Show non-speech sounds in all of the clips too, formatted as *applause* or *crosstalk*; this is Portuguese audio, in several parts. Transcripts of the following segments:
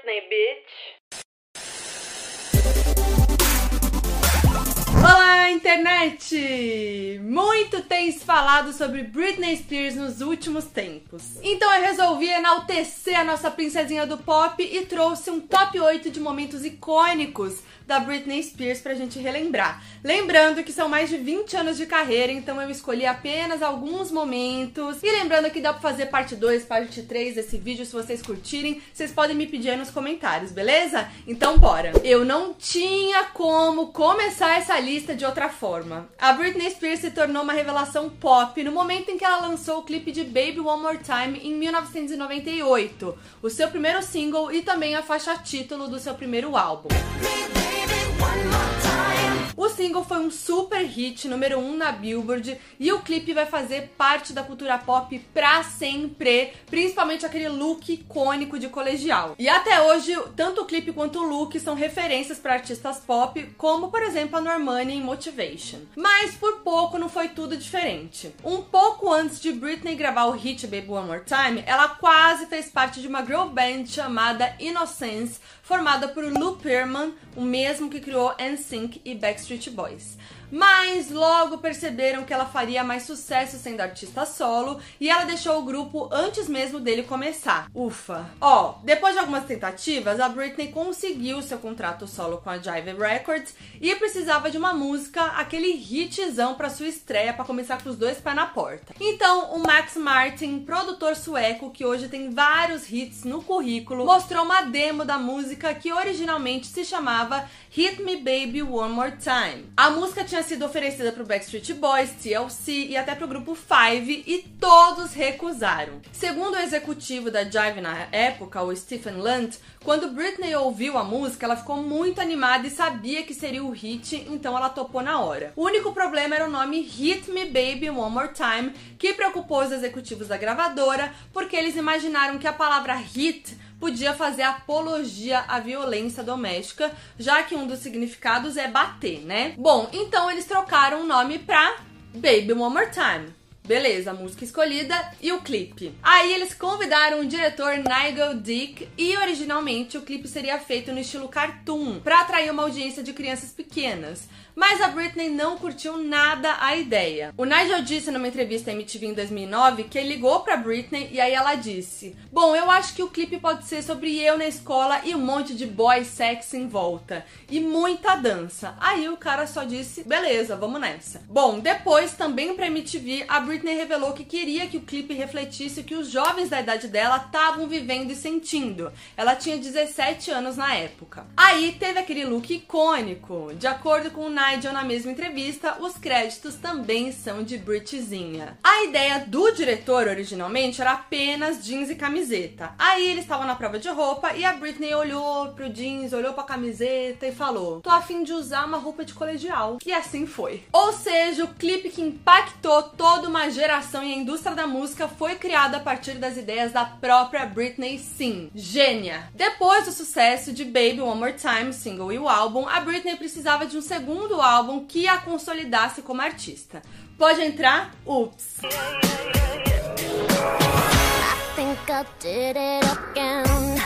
Britney, bitch. Internet! Muito tem se falado sobre Britney Spears nos últimos tempos. Então eu resolvi enaltecer a nossa princesinha do pop e trouxe um top 8 de momentos icônicos da Britney Spears pra gente relembrar. Lembrando que são mais de 20 anos de carreira, então eu escolhi apenas alguns momentos. E lembrando que dá pra fazer parte 2, parte 3 desse vídeo, se vocês curtirem, vocês podem me pedir aí nos comentários, beleza? Então bora! Eu não tinha como começar essa lista de outra forma. A Britney Spears se tornou uma revelação pop no momento em que ela lançou o clipe de Baby One More Time em 1998, o seu primeiro single e também a faixa título do seu primeiro álbum. O single foi um super hit, número 1 um na Billboard, e o clipe vai fazer parte da cultura pop pra sempre, principalmente aquele look icônico de colegial. E até hoje, tanto o clipe quanto o look são referências para artistas pop, como por exemplo a Normani em Motivation. Mas por pouco não foi tudo diferente. Um pouco antes de Britney gravar o hit Baby One More Time, ela quase fez parte de uma girl band chamada Innocence, formada por Lou Pearlman, o mesmo que criou NSYNC e Backstreet Boys mas logo perceberam que ela faria mais sucesso sendo artista solo e ela deixou o grupo antes mesmo dele começar. Ufa! Ó, depois de algumas tentativas, a Britney conseguiu seu contrato solo com a Jive Records e precisava de uma música, aquele hitzão para sua estreia para começar com os dois pés na porta. Então, o Max Martin, produtor sueco que hoje tem vários hits no currículo, mostrou uma demo da música que originalmente se chamava Hit Me Baby One More Time. A música tinha sido oferecida pro Backstreet Boys, TLC e até pro grupo Five e todos recusaram. Segundo o executivo da Jive na época, o Stephen Lunt, quando Britney ouviu a música, ela ficou muito animada e sabia que seria o hit, então ela topou na hora. O único problema era o nome Hit Me Baby One More Time, que preocupou os executivos da gravadora, porque eles imaginaram que a palavra hit podia fazer apologia à violência doméstica, já que um dos significados é bater, né? Bom, então eles trocaram o nome pra Baby One More Time. Beleza, a música escolhida e o clipe. Aí eles convidaram o diretor Nigel Dick e originalmente o clipe seria feito no estilo cartoon, para atrair uma audiência de crianças pequenas. Mas a Britney não curtiu nada a ideia. O Nigel disse numa entrevista à MTV em 2009 que ele ligou pra Britney e aí ela disse: Bom, eu acho que o clipe pode ser sobre eu na escola e um monte de boy sexy em volta. E muita dança. Aí o cara só disse: Beleza, vamos nessa. Bom, depois também pra MTV, a Britney revelou que queria que o clipe refletisse o que os jovens da idade dela estavam vivendo e sentindo. Ela tinha 17 anos na época. Aí teve aquele look icônico. De acordo com o Nigel na mesma entrevista, os créditos também são de Britzinha. A ideia do diretor originalmente era apenas jeans e camiseta. Aí eles estavam na prova de roupa e a Britney olhou pro jeans, olhou pra camiseta e falou: "Tô afim de usar uma roupa de colegial". E assim foi. Ou seja, o clipe que impactou toda uma geração e a indústria da música foi criado a partir das ideias da própria Britney Sim. Gênia. Depois do sucesso de Baby One More Time, single e o álbum, a Britney precisava de um segundo segundo álbum que a consolidasse como artista. Pode entrar? Ups!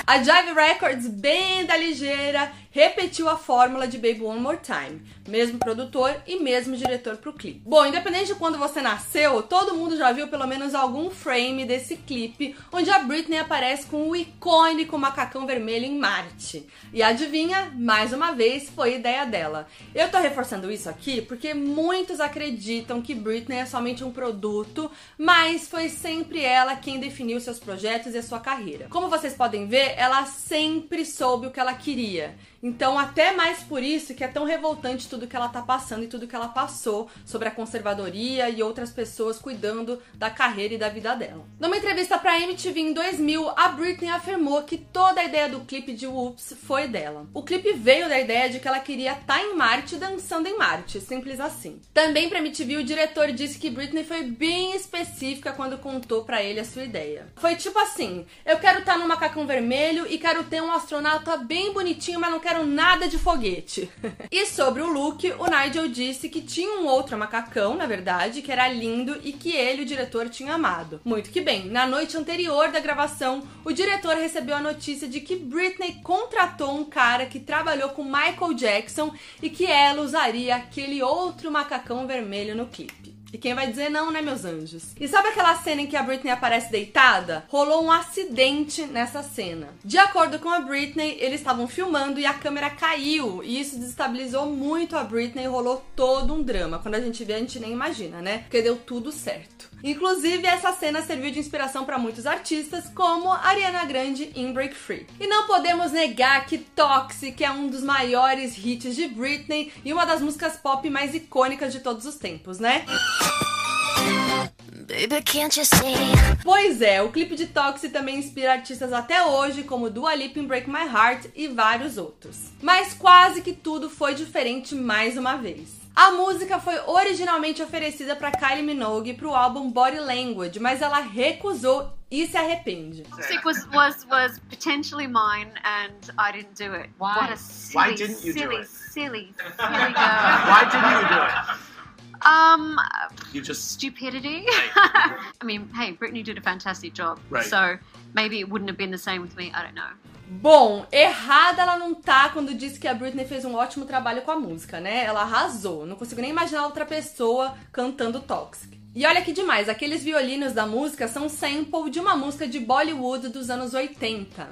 A Jive Records, bem da ligeira, repetiu a fórmula de Baby One More Time. Mesmo produtor e mesmo diretor pro clipe. Bom, independente de quando você nasceu, todo mundo já viu pelo menos algum frame desse clipe, onde a Britney aparece com o icônico macacão vermelho em Marte. E adivinha? Mais uma vez, foi ideia dela. Eu tô reforçando isso aqui porque muitos acreditam que Britney é somente um produto, mas foi sempre ela quem definiu seus projetos e a sua carreira. Como vocês podem ver, ela sempre soube o que ela queria. Então, até mais por isso que é tão revoltante tudo que ela tá passando e tudo que ela passou sobre a conservadoria e outras pessoas cuidando da carreira e da vida dela. Numa entrevista para MTV em 2000, a Britney afirmou que toda a ideia do clipe de Whoops foi dela. O clipe veio da ideia de que ela queria estar tá em Marte dançando em Marte, simples assim. Também para MTV, o diretor disse que Britney foi bem específica quando contou para ele a sua ideia. Foi tipo assim: eu quero estar tá no macacão vermelho e quero ter um astronauta bem bonitinho, mas não quero quero nada de foguete. *laughs* e sobre o look, o Nigel disse que tinha um outro macacão, na verdade, que era lindo e que ele, o diretor, tinha amado. Muito que bem, na noite anterior da gravação, o diretor recebeu a notícia de que Britney contratou um cara que trabalhou com Michael Jackson e que ela usaria aquele outro macacão vermelho no clipe. E quem vai dizer não, né, meus anjos? E sabe aquela cena em que a Britney aparece deitada? Rolou um acidente nessa cena. De acordo com a Britney, eles estavam filmando e a câmera caiu. E isso desestabilizou muito a Britney e rolou todo um drama. Quando a gente vê, a gente nem imagina, né? Porque deu tudo certo. Inclusive, essa cena serviu de inspiração para muitos artistas, como Ariana Grande em Break Free. E não podemos negar que Toxic é um dos maiores hits de Britney e uma das músicas pop mais icônicas de todos os tempos, né? Baby, can't you see? Pois é, o clipe de Toxic também inspira artistas até hoje, como Dua Lipa em Break My Heart e vários outros. Mas quase que tudo foi diferente mais uma vez. A música foi originalmente oferecida para Kylie Minogue para o álbum Body Language, mas ela recusou e se arrepende. Toxic was was was potentially mine and I didn't do it. Why? What a silly, Why didn't you silly, do it? silly, silly *laughs* girl. Why didn't you do it? Um, You just stupidity. *laughs* I mean, hey, Brittany did a fantastic job. Right. So maybe it wouldn't have been the same with me. I don't know. Bom, errada ela não tá quando disse que a Britney fez um ótimo trabalho com a música, né? Ela arrasou. Não consigo nem imaginar outra pessoa cantando Toxic. E olha que demais, aqueles violinos da música são sample de uma música de Bollywood dos anos 80.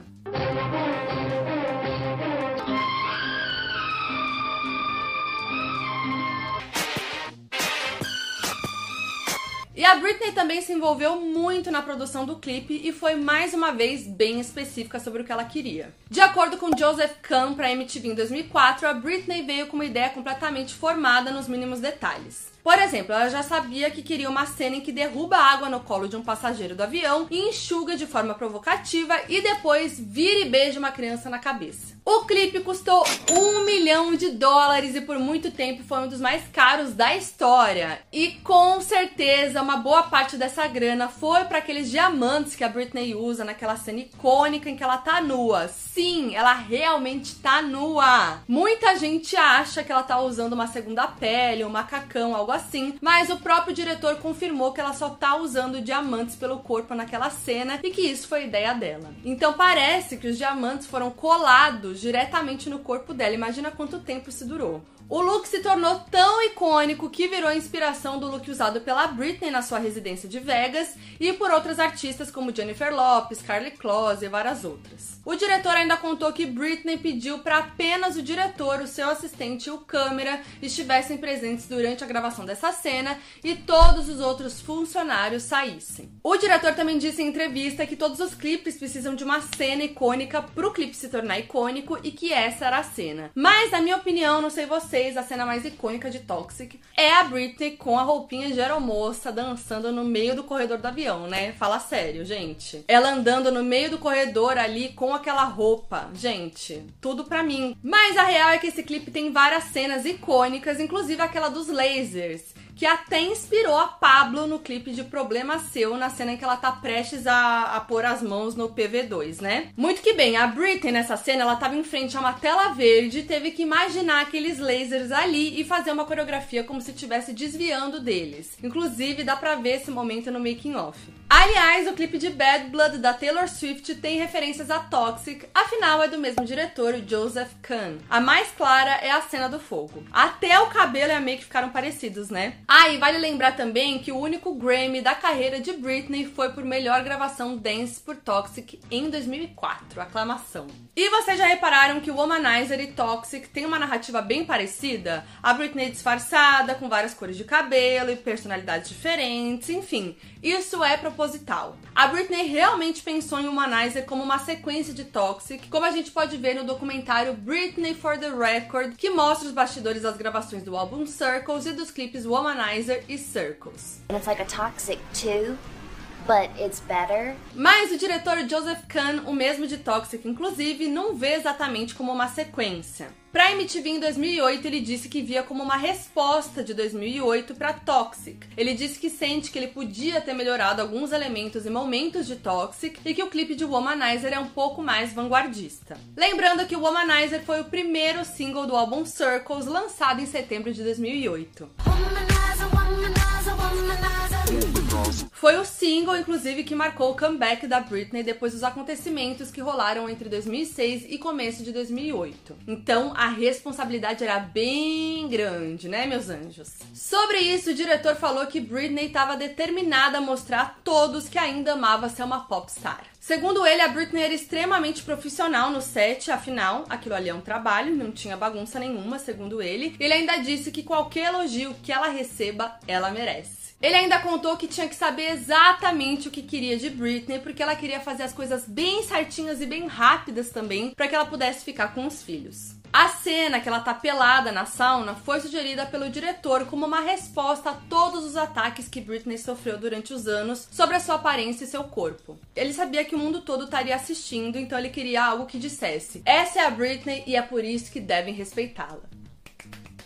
E a Britney também se envolveu muito na produção do clipe e foi mais uma vez bem específica sobre o que ela queria. De acordo com Joseph Kahn para MTV em 2004, a Britney veio com uma ideia completamente formada nos mínimos detalhes. Por exemplo, ela já sabia que queria uma cena em que derruba água no colo de um passageiro do avião enxuga de forma provocativa e depois vira e beija uma criança na cabeça. O clipe custou um milhão de dólares e por muito tempo foi um dos mais caros da história. E com certeza uma boa parte dessa grana foi para aqueles diamantes que a Britney usa naquela cena icônica em que ela tá nua. Sim, ela realmente tá nua. Muita gente acha que ela tá usando uma segunda pele, um macacão, algo assim, mas o próprio diretor confirmou que ela só tá usando diamantes pelo corpo naquela cena e que isso foi ideia dela. Então parece que os diamantes foram colados diretamente no corpo dela. Imagina quanto tempo isso durou. O look se tornou tão icônico que virou inspiração do look usado pela Britney na sua residência de Vegas e por outras artistas como Jennifer Lopez, Carly Close e várias outras. O diretor ainda contou que Britney pediu para apenas o diretor, o seu assistente e o câmera estivessem presentes durante a gravação dessa cena e todos os outros funcionários saíssem. O diretor também disse em entrevista que todos os clipes precisam de uma cena icônica para o clipe se tornar icônico e que essa era a cena. Mas, na minha opinião, não sei vocês, a cena mais icônica de Toxic é a Britney com a roupinha de aeromoça dançando no meio do corredor do avião, né? Fala sério, gente. Ela andando no meio do corredor ali com aquela roupa. Gente, tudo pra mim. Mas a real é que esse clipe tem várias cenas icônicas, inclusive aquela dos lasers que até inspirou a Pablo no clipe de Problema Seu, na cena em que ela tá prestes a, a pôr as mãos no PV2, né? Muito que bem, a Britney nessa cena, ela tava em frente a uma tela verde e teve que imaginar aqueles lasers ali e fazer uma coreografia como se estivesse desviando deles. Inclusive, dá pra ver esse momento no making off. Aliás, o clipe de Bad Blood da Taylor Swift tem referências a Toxic, afinal é do mesmo diretor, Joseph Kahn. A mais clara é a cena do fogo. Até o cabelo e a make ficaram parecidos, né? Ah, e vale lembrar também que o único Grammy da carreira de Britney foi por melhor gravação dance por Toxic em 2004. Aclamação. E vocês já repararam que o Womanizer e Toxic têm uma narrativa bem parecida? A Britney disfarçada, com várias cores de cabelo e personalidades diferentes, enfim. Isso é proposital. A Britney realmente pensou em Womanizer como uma sequência de Toxic, como a gente pode ver no documentário Britney for the Record, que mostra os bastidores das gravações do álbum Circles e dos clipes Womanizer e Circles. And it's like a toxic two but it's better. Mas o diretor Joseph Kahn, o mesmo de Toxic, inclusive, não vê exatamente como uma sequência. Pra MTV em 2008, ele disse que via como uma resposta de 2008 para Toxic. Ele disse que sente que ele podia ter melhorado alguns elementos e momentos de Toxic e que o clipe de Womanizer é um pouco mais vanguardista. Lembrando que o Womanizer foi o primeiro single do álbum Circles, lançado em setembro de 2008. Foi o single, inclusive, que marcou o comeback da Britney depois dos acontecimentos que rolaram entre 2006 e começo de 2008. Então, a responsabilidade era bem grande, né, meus anjos? Sobre isso, o diretor falou que Britney estava determinada a mostrar a todos que ainda amava ser uma popstar. Segundo ele, a Britney era extremamente profissional no set, afinal, aquilo ali é um trabalho, não tinha bagunça nenhuma, segundo ele. Ele ainda disse que qualquer elogio que ela receba, ela merece. Ele ainda contou que tinha que saber exatamente o que queria de Britney, porque ela queria fazer as coisas bem certinhas e bem rápidas também, para que ela pudesse ficar com os filhos. A cena que ela tá pelada na sauna foi sugerida pelo diretor como uma resposta a todos os ataques que Britney sofreu durante os anos sobre a sua aparência e seu corpo. Ele sabia que o mundo todo estaria assistindo, então ele queria algo que dissesse: essa é a Britney e é por isso que devem respeitá-la.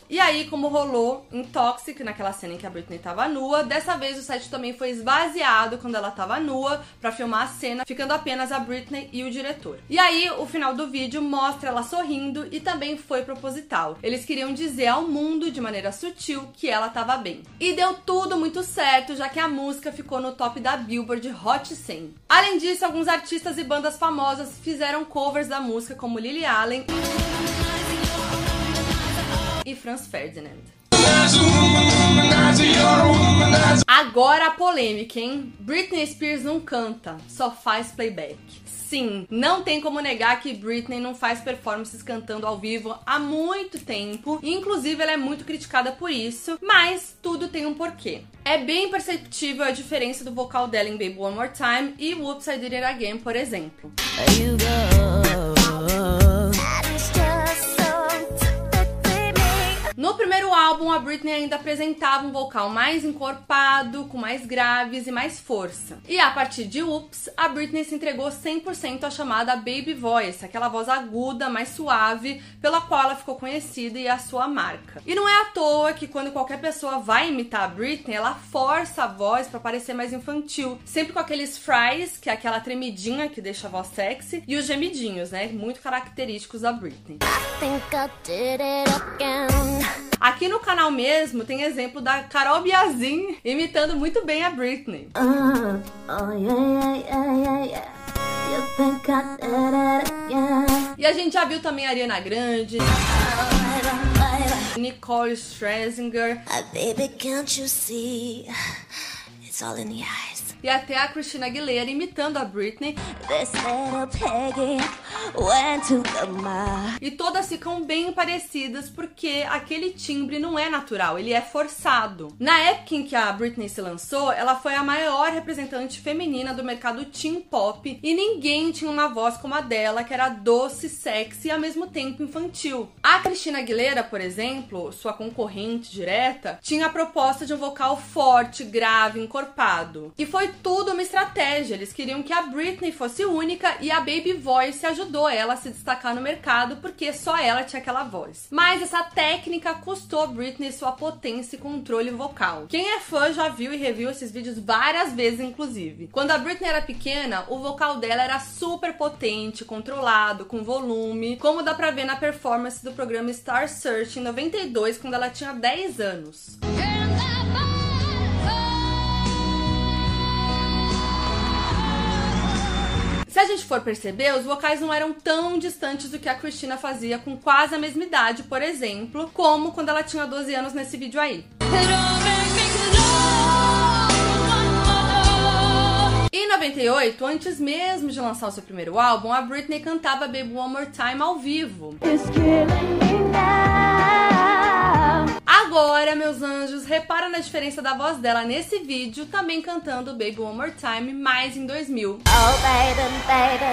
E aí, como rolou em Toxic, naquela cena em que a Britney tava nua, dessa vez o set também foi esvaziado quando ela tava nua para filmar a cena, ficando apenas a Britney e o diretor. E aí, o final do vídeo mostra ela sorrindo e também foi proposital. Eles queriam dizer ao mundo de maneira sutil que ela tava bem. E deu tudo muito certo, já que a música ficou no top da Billboard Hot 100. Além disso, alguns artistas e bandas famosas fizeram covers da música, como Lily Allen e Franz Ferdinand. Agora a polêmica, hein? Britney Spears não canta, só faz playback. Sim, não tem como negar que Britney não faz performances cantando ao vivo há muito tempo. Inclusive, ela é muito criticada por isso, mas tudo tem um porquê. É bem perceptível a diferença do vocal dela em Baby One More Time e Whoops I Did It Again, por exemplo. No primeiro álbum, a Britney ainda apresentava um vocal mais encorpado, com mais graves e mais força. E a partir de Oops, a Britney se entregou 100% à chamada Baby Voice, aquela voz aguda, mais suave, pela qual ela ficou conhecida e a sua marca. E não é à toa que quando qualquer pessoa vai imitar a Britney, ela força a voz para parecer mais infantil, sempre com aqueles fries, que é aquela tremidinha que deixa a voz sexy, e os gemidinhos, né, muito característicos da Britney. *laughs* Aqui no canal mesmo tem exemplo da Carol Biazin imitando muito bem a Britney. Uh, oh, yeah, yeah, yeah, e a gente já viu também a Ariana Grande, Nicole Scherzinger. baby, can't you see? It's all in the eyes e até a Christina Aguilera imitando a Britney. E todas ficam bem parecidas porque aquele timbre não é natural, ele é forçado. Na época em que a Britney se lançou, ela foi a maior representante feminina do mercado teen pop e ninguém tinha uma voz como a dela, que era doce, sexy e ao mesmo tempo infantil. A Christina Aguilera, por exemplo, sua concorrente direta, tinha a proposta de um vocal forte, grave, encorpado. E foi tudo uma estratégia. Eles queriam que a Britney fosse única e a Baby Voice ajudou ela a se destacar no mercado porque só ela tinha aquela voz. Mas essa técnica custou a Britney sua potência e controle vocal. Quem é fã já viu e reviu esses vídeos várias vezes, inclusive. Quando a Britney era pequena, o vocal dela era super potente, controlado, com volume, como dá pra ver na performance do programa Star Search em 92, quando ela tinha 10 anos. Se a gente for perceber, os vocais não eram tão distantes do que a Christina fazia com quase a mesma idade, por exemplo, como quando ela tinha 12 anos nesse vídeo aí. Em 98, antes mesmo de lançar o seu primeiro álbum, a Britney cantava Baby One More Time ao vivo. Agora, meus anjos, repara na diferença da voz dela nesse vídeo, também cantando Baby One More Time, mais em 2000. Oh, baby, baby,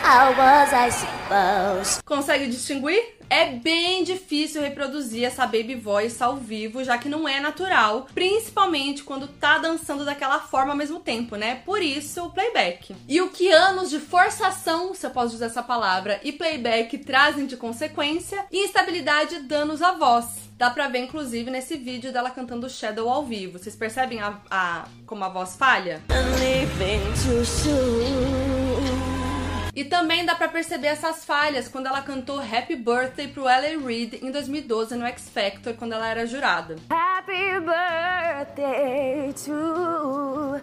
how was I supposed? Consegue distinguir? É bem difícil reproduzir essa baby voice ao vivo, já que não é natural, principalmente quando tá dançando daquela forma ao mesmo tempo, né? Por isso o playback. E o que anos de forçação, se eu posso usar essa palavra, e playback trazem de consequência? Instabilidade e danos à voz. Dá pra ver, inclusive, nesse vídeo dela cantando Shadow ao vivo. Vocês percebem a, a como a voz falha? E também dá pra perceber essas falhas quando ela cantou Happy Birthday pro L.A. Reid em 2012 no X Factor, quando ela era jurada. Happy birthday to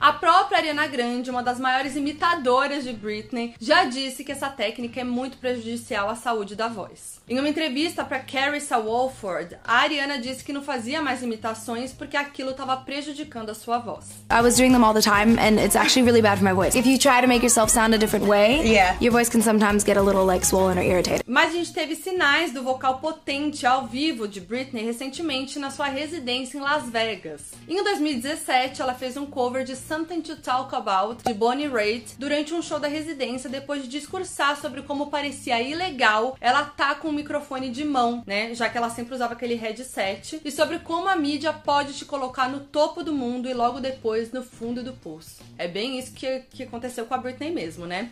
a própria Ariana Grande, uma das maiores imitadoras de Britney, já disse que essa técnica é muito prejudicial à saúde da voz. Em uma entrevista para Carissa Walford, a Ariana disse que não fazia mais imitações porque aquilo estava prejudicando a sua voz. I was doing them all the time and it's actually really bad for my voice. If you try to make yourself sound a different way, yeah. your voice can sometimes get a little like swollen or irritated. Mas a gente teve sinais do vocal potente ao vivo de Britney recentemente na sua residência em Las Vegas. Em 2017, ela fez um cover de Something to Talk About de Bonnie Raitt durante um show da residência depois de discursar sobre como parecia ilegal ela tá com o microfone de mão, né? Já que ela sempre usava aquele headset e sobre como a mídia pode te colocar no topo do mundo e logo depois no fundo do poço. É bem isso que, que aconteceu com a Britney mesmo, né?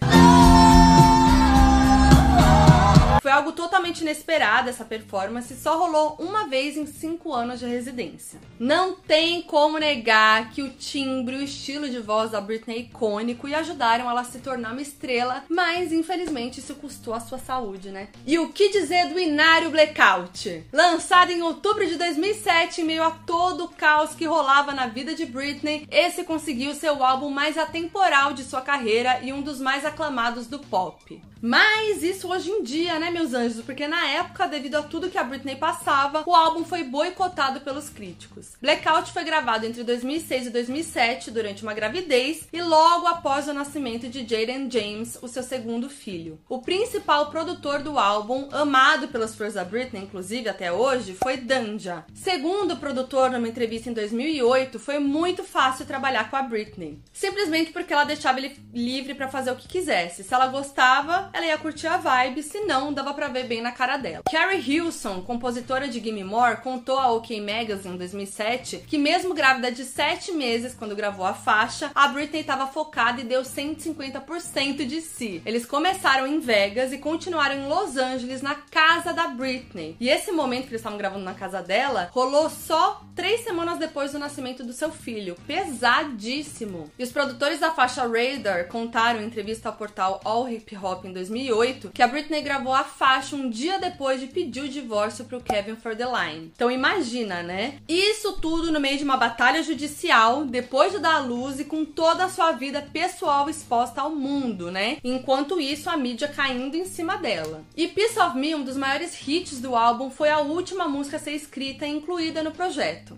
Foi algo totalmente inesperado essa performance, só rolou uma vez em cinco anos de residência. Não tem como negar que o timbre e o estilo de voz da Britney é icônico e ajudaram ela a se tornar uma estrela, mas infelizmente isso custou a sua saúde, né? E o que dizer do Inário Blackout? Lançado em outubro de 2007, em meio a todo o caos que rolava na vida de Britney, esse conseguiu ser o álbum mais atemporal de sua carreira e um dos mais aclamados do pop. Mas isso hoje em dia, né, meus anjos? Porque na época, devido a tudo que a Britney passava, o álbum foi boicotado pelos críticos. Blackout foi gravado entre 2006 e 2007 durante uma gravidez e logo após o nascimento de Jaden James, o seu segundo filho. O principal produtor do álbum, amado pelos fãs da Britney, inclusive até hoje, foi Danja. Segundo o produtor numa entrevista em 2008, foi muito fácil trabalhar com a Britney, simplesmente porque ela deixava ele livre para fazer o que quisesse. Se ela gostava, ela ia curtir a vibe, se não, dava pra ver bem na cara dela. Carrie Hilson, compositora de Gimme More, contou a OK Magazine em 2007 que mesmo grávida de 7 meses, quando gravou a faixa, a Britney estava focada e deu 150% de si. Eles começaram em Vegas e continuaram em Los Angeles, na casa da Britney. E esse momento que eles estavam gravando na casa dela, rolou só três semanas depois do nascimento do seu filho. Pesadíssimo. E os produtores da faixa Radar contaram em entrevista ao portal All Hip Hop em 2008 que a Britney gravou a faixa um dia depois de pedir o divórcio pro Kevin for the Line. Então imagina, né? Isso tudo no meio de uma batalha judicial, depois de dar à luz e com toda a sua vida pessoal exposta ao mundo, né? Enquanto isso, a mídia caindo em cima dela. E Piece of Me, um dos maiores hits do álbum, foi a última música a ser escrita e incluída no projeto.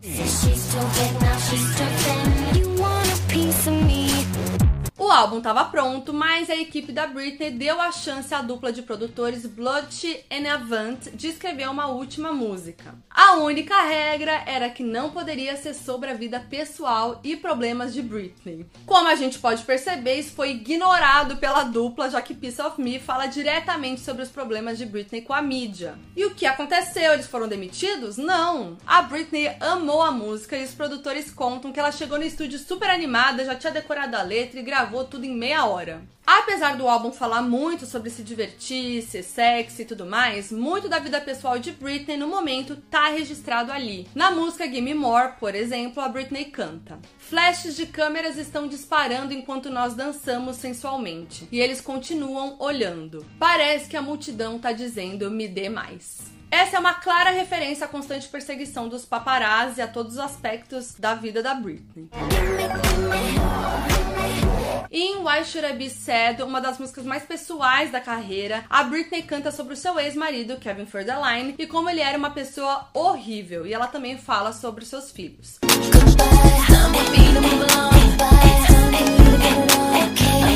O álbum estava pronto, mas a equipe da Britney deu a chance à dupla de produtores Blood and Avant de escrever uma última música. A única regra era que não poderia ser sobre a vida pessoal e problemas de Britney. Como a gente pode perceber, isso foi ignorado pela dupla, já que Piece of Me fala diretamente sobre os problemas de Britney com a mídia. E o que aconteceu? Eles foram demitidos? Não! A Britney amou a música e os produtores contam que ela chegou no estúdio super animada, já tinha decorado a letra e gravou gravou tudo em meia hora. Apesar do álbum falar muito sobre se divertir, ser sexy e tudo mais, muito da vida pessoal de Britney no momento tá registrado ali. Na música Gimme More, por exemplo, a Britney canta: Flashes de câmeras estão disparando enquanto nós dançamos sensualmente, e eles continuam olhando. Parece que a multidão tá dizendo me dê mais. Essa é uma clara referência à constante perseguição dos paparazzi a todos os aspectos da vida da Britney. Em Why Should I Be Sad, uma das músicas mais pessoais da carreira, a Britney canta sobre o seu ex-marido, Kevin Federline, e como ele era uma pessoa horrível. E ela também fala sobre seus filhos. Goodbye,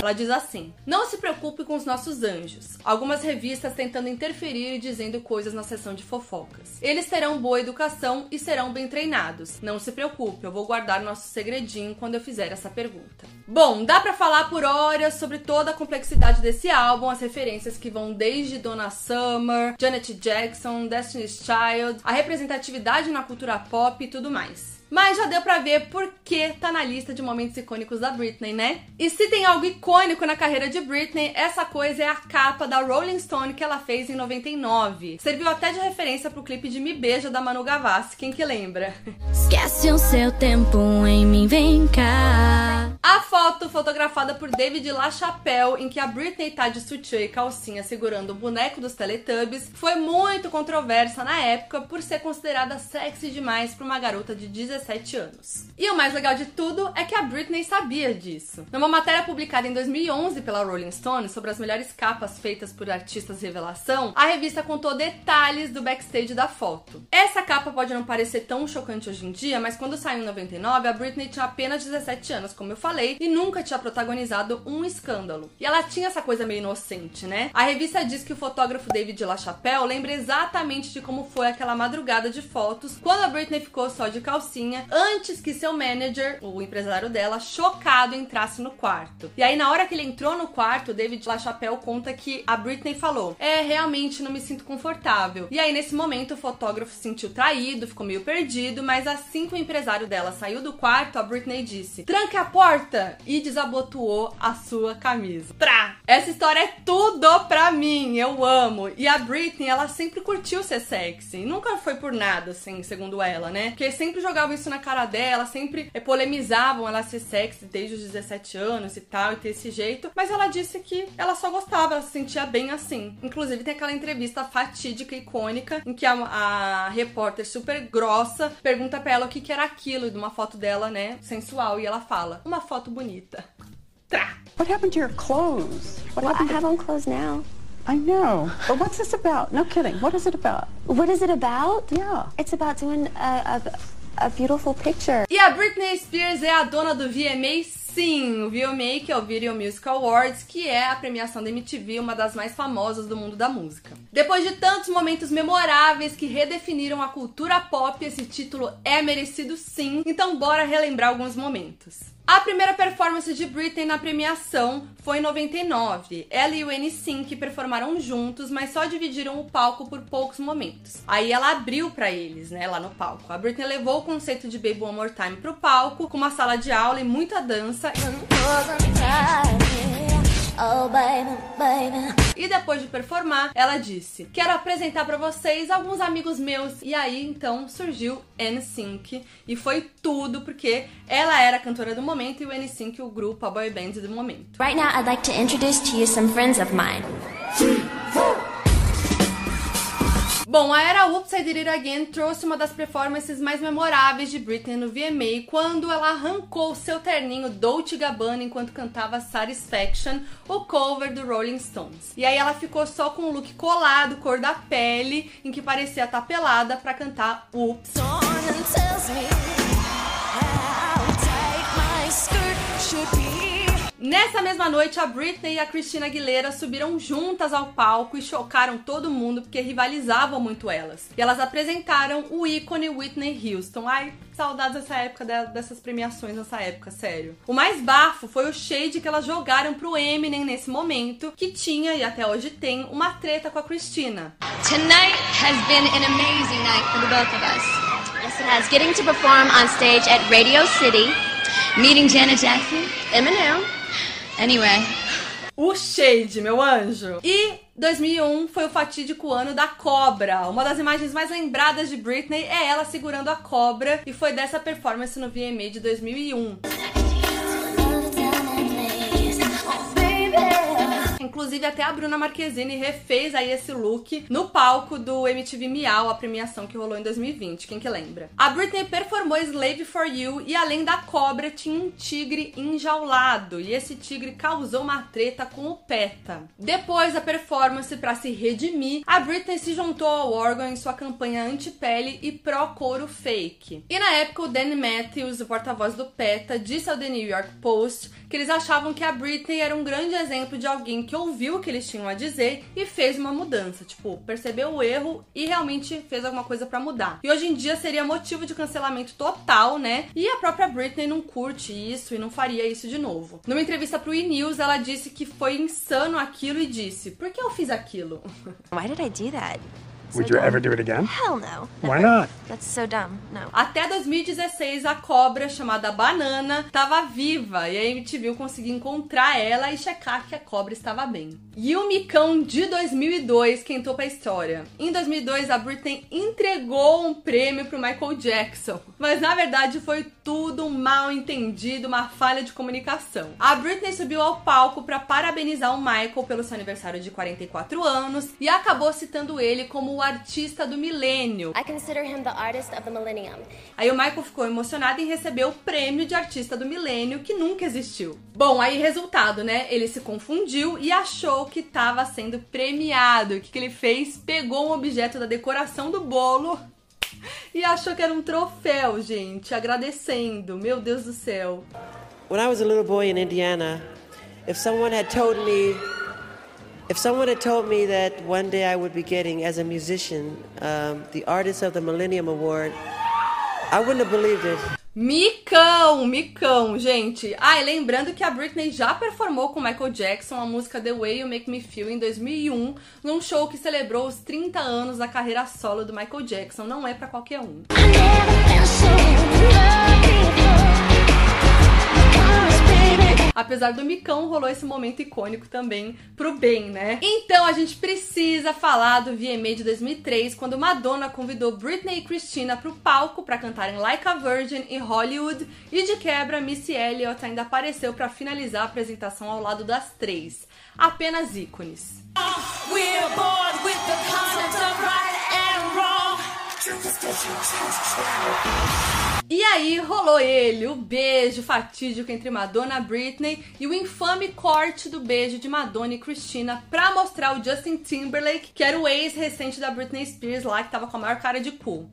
Ela diz assim: Não se preocupe com os nossos anjos. Algumas revistas tentando interferir e dizendo coisas na sessão de fofocas. Eles terão boa educação e serão bem treinados. Não se preocupe, eu vou guardar nosso segredinho quando eu fizer essa pergunta. Bom, dá para falar por horas sobre toda a complexidade desse álbum, as referências que vão desde Donna Summer, Janet Jackson, Destiny's Child, a representatividade na cultura pop e tudo mais. Mas já deu pra ver por que tá na lista de momentos icônicos da Britney, né? E se tem algo icônico na carreira de Britney, essa coisa é a capa da Rolling Stone que ela fez em 99. Serviu até de referência pro clipe de Me Beija da Manu Gavassi, quem que lembra? Esquece o seu tempo em mim, vem cá. A foto fotografada por David LaChapelle, em que a Britney tá de sutiã e calcinha segurando o boneco dos Teletubbies, foi muito controversa na época por ser considerada sexy demais para uma garota de 16 17 anos. E o mais legal de tudo é que a Britney sabia disso. Numa matéria publicada em 2011 pela Rolling Stone sobre as melhores capas feitas por artistas revelação, a revista contou detalhes do backstage da foto. Essa capa pode não parecer tão chocante hoje em dia, mas quando saiu em 99, a Britney tinha apenas 17 anos, como eu falei, e nunca tinha protagonizado um escândalo. E ela tinha essa coisa meio inocente, né? A revista diz que o fotógrafo David LaChapelle lembra exatamente de como foi aquela madrugada de fotos quando a Britney ficou só de calcinha antes que seu manager, o empresário dela, chocado, entrasse no quarto. E aí, na hora que ele entrou no quarto, David LaChapelle conta que a Britney falou: É, realmente não me sinto confortável. E aí, nesse momento, o fotógrafo se sentiu traído, ficou meio perdido, mas assim que o empresário dela saiu do quarto, a Britney disse: Tranque a porta! E desabotoou a sua camisa. Trá! Essa história é tudo pra mim, eu amo. E a Britney, ela sempre curtiu ser sexy. Nunca foi por nada, assim, segundo ela, né? Porque sempre jogava isso na cara dela, sempre é, polemizavam ela ser sexy desde os 17 anos e tal, e ter esse jeito. Mas ela disse que ela só gostava, ela se sentia bem assim. Inclusive, tem aquela entrevista fatídica, icônica, em que a, a repórter super grossa pergunta pra ela o que, que era aquilo de uma foto dela, né, sensual, e ela fala: Uma foto bonita. Trá! What happened to your clothes? What well, I happened have on clothes now. I know. But what's this about? No kidding. What is it about? What is it about? Yeah. It's about doing a, a a beautiful picture. E a Britney Spears é a dona do VMA Sim, o VMA, que é o Video Music Awards, que é a premiação da MTV, uma das mais famosas do mundo da música. Depois de tantos momentos memoráveis que redefiniram a cultura pop, esse título é merecido sim, então bora relembrar alguns momentos. A primeira performance de Britney na premiação foi em 99. Ela e o NSYNC performaram juntos, mas só dividiram o palco por poucos momentos. Aí ela abriu para eles, né, lá no palco. A Britney levou o conceito de Baby One More Time pro palco, com uma sala de aula e muita dança. E depois de performar, ela disse: Quero apresentar para vocês alguns amigos meus. E aí então surgiu NSYNC e foi tudo porque ela era a cantora do momento e o NSYNC o grupo, a boy band do momento. Right now I'd like to introduce to you some friends of mine. Bom, a era Oops, I Did It Again trouxe uma das performances mais memoráveis de Britney no VMA, quando ela arrancou seu terninho Dolce Gabbana enquanto cantava Satisfaction, o cover do Rolling Stones. E aí ela ficou só com o look colado, cor da pele, em que parecia estar pelada para cantar Oops. Nessa mesma noite, a Britney e a Christina Aguilera subiram juntas ao palco e chocaram todo mundo porque rivalizavam muito elas. E elas apresentaram o ícone Whitney Houston. Ai, saudades dessa época, dessas premiações nessa época, sério. O mais bafo foi o shade que elas jogaram pro Eminem nesse momento, que tinha e até hoje tem uma treta com a Christina. Tonight has been an amazing night for the both of us. Yes, it has. Getting to perform on stage at Radio City, meeting Janet Jackson, Eminem. Anyway. O Shade, meu anjo. E 2001 foi o fatídico ano da cobra. Uma das imagens mais lembradas de Britney é ela segurando a cobra e foi dessa performance no VMA de 2001. Inclusive, até a Bruna Marquezine refez aí esse look no palco do MTV Miau, a premiação que rolou em 2020. Quem que lembra? A Britney performou Slave for You e além da cobra tinha um tigre enjaulado e esse tigre causou uma treta com o PETA. Depois da performance para se redimir, a Britney se juntou ao órgão em sua campanha anti-pele e pró-couro fake. E na época o Danny Matthews, o porta-voz do PETA, disse ao The New York Post que eles achavam que a Britney era um grande exemplo de alguém que ouviu o que eles tinham a dizer e fez uma mudança, tipo, percebeu o erro e realmente fez alguma coisa para mudar. E hoje em dia seria motivo de cancelamento total, né? E a própria Britney não curte isso e não faria isso de novo. Numa entrevista pro E! News, ela disse que foi insano aquilo e disse: "Por que eu fiz aquilo?" *laughs* Why did I do that? Would you ever do it again? Hell no. Why not? That's so dumb. No. Até 2016, a cobra chamada Banana estava viva e a MTV conseguiu encontrar ela e checar que a cobra estava bem. E o micão de 2002 quentou pra história. Em 2002, a Britney entregou um prêmio pro Michael Jackson, mas na verdade foi tudo um mal entendido, uma falha de comunicação. A Britney subiu ao palco para parabenizar o Michael pelo seu aniversário de 44 anos e acabou citando ele como o artista do milênio. I consider him the artist of the millennium. Aí o Michael ficou emocionado em receber o prêmio de artista do milênio que nunca existiu. Bom, aí resultado, né? Ele se confundiu e achou que estava sendo premiado. O que, que ele fez? Pegou um objeto da decoração do bolo *laughs* e achou que era um troféu, gente, agradecendo. Meu Deus do céu. When I was a little boy in Indiana, if someone had told me if someone had told me that one day I would be getting as a musician um, the Artist of the Millennium Award, I wouldn't have believed it. Micão, micão, gente. Ah, e lembrando que a Britney já performou com Michael Jackson a música The Way You Make Me Feel em 2001, num show que celebrou os 30 anos da carreira solo do Michael Jackson. Não é para qualquer um. Apesar do micão, rolou esse momento icônico também pro bem, né? Então a gente precisa falar do VMA de 2003, quando Madonna convidou Britney e Christina pro palco para cantarem Like a Virgin e Hollywood, e de quebra Missy Elliott ainda apareceu para finalizar a apresentação ao lado das três. Apenas ícones. E aí rolou ele, o beijo fatídico entre Madonna e Britney e o infame corte do beijo de Madonna e Christina pra mostrar o Justin Timberlake, que era o ex recente da Britney Spears lá, que tava com a maior cara de cu.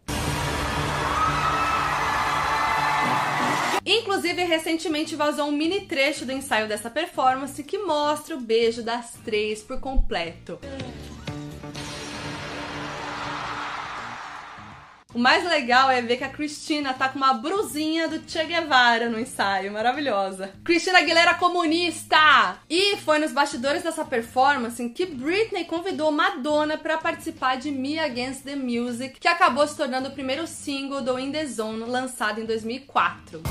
Inclusive, recentemente vazou um mini trecho do ensaio dessa performance que mostra o beijo das três por completo. O mais legal é ver que a Cristina tá com uma brusinha do Che Guevara no ensaio, maravilhosa. Cristina Aguilera comunista! E foi nos bastidores dessa performance que Britney convidou Madonna para participar de Me Against the Music, que acabou se tornando o primeiro single do In The Zone, lançado em 2004.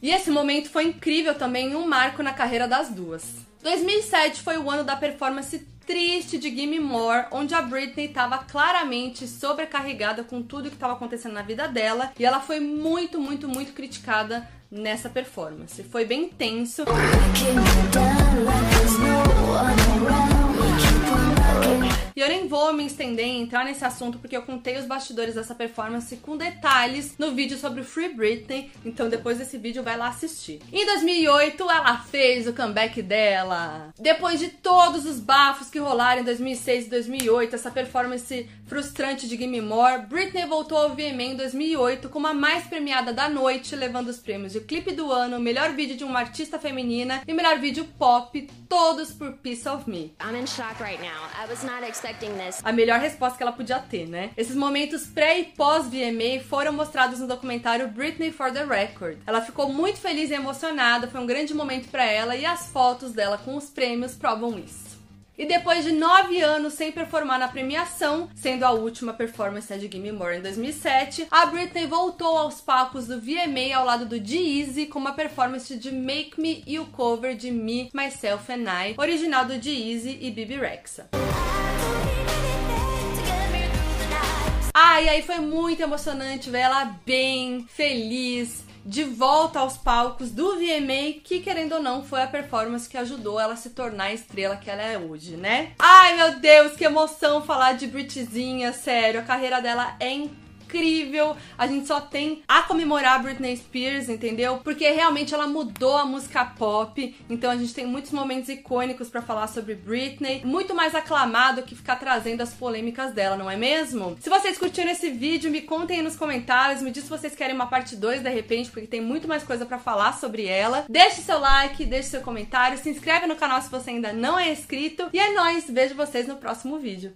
E esse momento foi incrível também, um marco na carreira das duas. 2007 foi o ano da performance triste de Gimme More, onde a Britney estava claramente sobrecarregada com tudo que estava acontecendo na vida dela e ela foi muito, muito, muito criticada nessa performance. Foi bem tenso. Vou me estender em entrar nesse assunto porque eu contei os bastidores dessa performance com detalhes no vídeo sobre Free Britney, então depois desse vídeo vai lá assistir. Em 2008 ela fez o comeback dela. Depois de todos os bafos que rolaram em 2006 e 2008, essa performance frustrante de Gimme More, Britney voltou ao VMA em 2008 como a mais premiada da noite, levando os prêmios de clipe do ano, melhor vídeo de uma artista feminina e melhor vídeo pop, todos por Piece of Me. I'm in shock right now. I was not expecting this. A melhor resposta que ela podia ter, né? Esses momentos pré e pós VMA foram mostrados no documentário Britney for the Record. Ela ficou muito feliz e emocionada, foi um grande momento para ela e as fotos dela com os prêmios provam isso. E depois de nove anos sem performar na premiação, sendo a última performance de Gimme More em 2007, a Britney voltou aos palcos do VMA ao lado do G-Eazy com uma performance de Make Me e o cover de Me, Myself and I, original do G-Eazy e Bibi Rexa. Ah, e aí foi muito emocionante ver ela bem, feliz de volta aos palcos do VMA, que querendo ou não foi a performance que ajudou ela a se tornar a estrela que ela é hoje, né? Ai meu Deus, que emoção falar de Britzinha, sério, a carreira dela é incrível incrível. A gente só tem a comemorar Britney Spears, entendeu? Porque realmente ela mudou a música pop. Então a gente tem muitos momentos icônicos para falar sobre Britney, muito mais aclamado que ficar trazendo as polêmicas dela, não é mesmo? Se vocês curtiram esse vídeo, me contem aí nos comentários, me diz se vocês querem uma parte 2 de repente, porque tem muito mais coisa para falar sobre ela. Deixe seu like, deixe seu comentário, se inscreve no canal se você ainda não é inscrito. E é nóis, vejo vocês no próximo vídeo.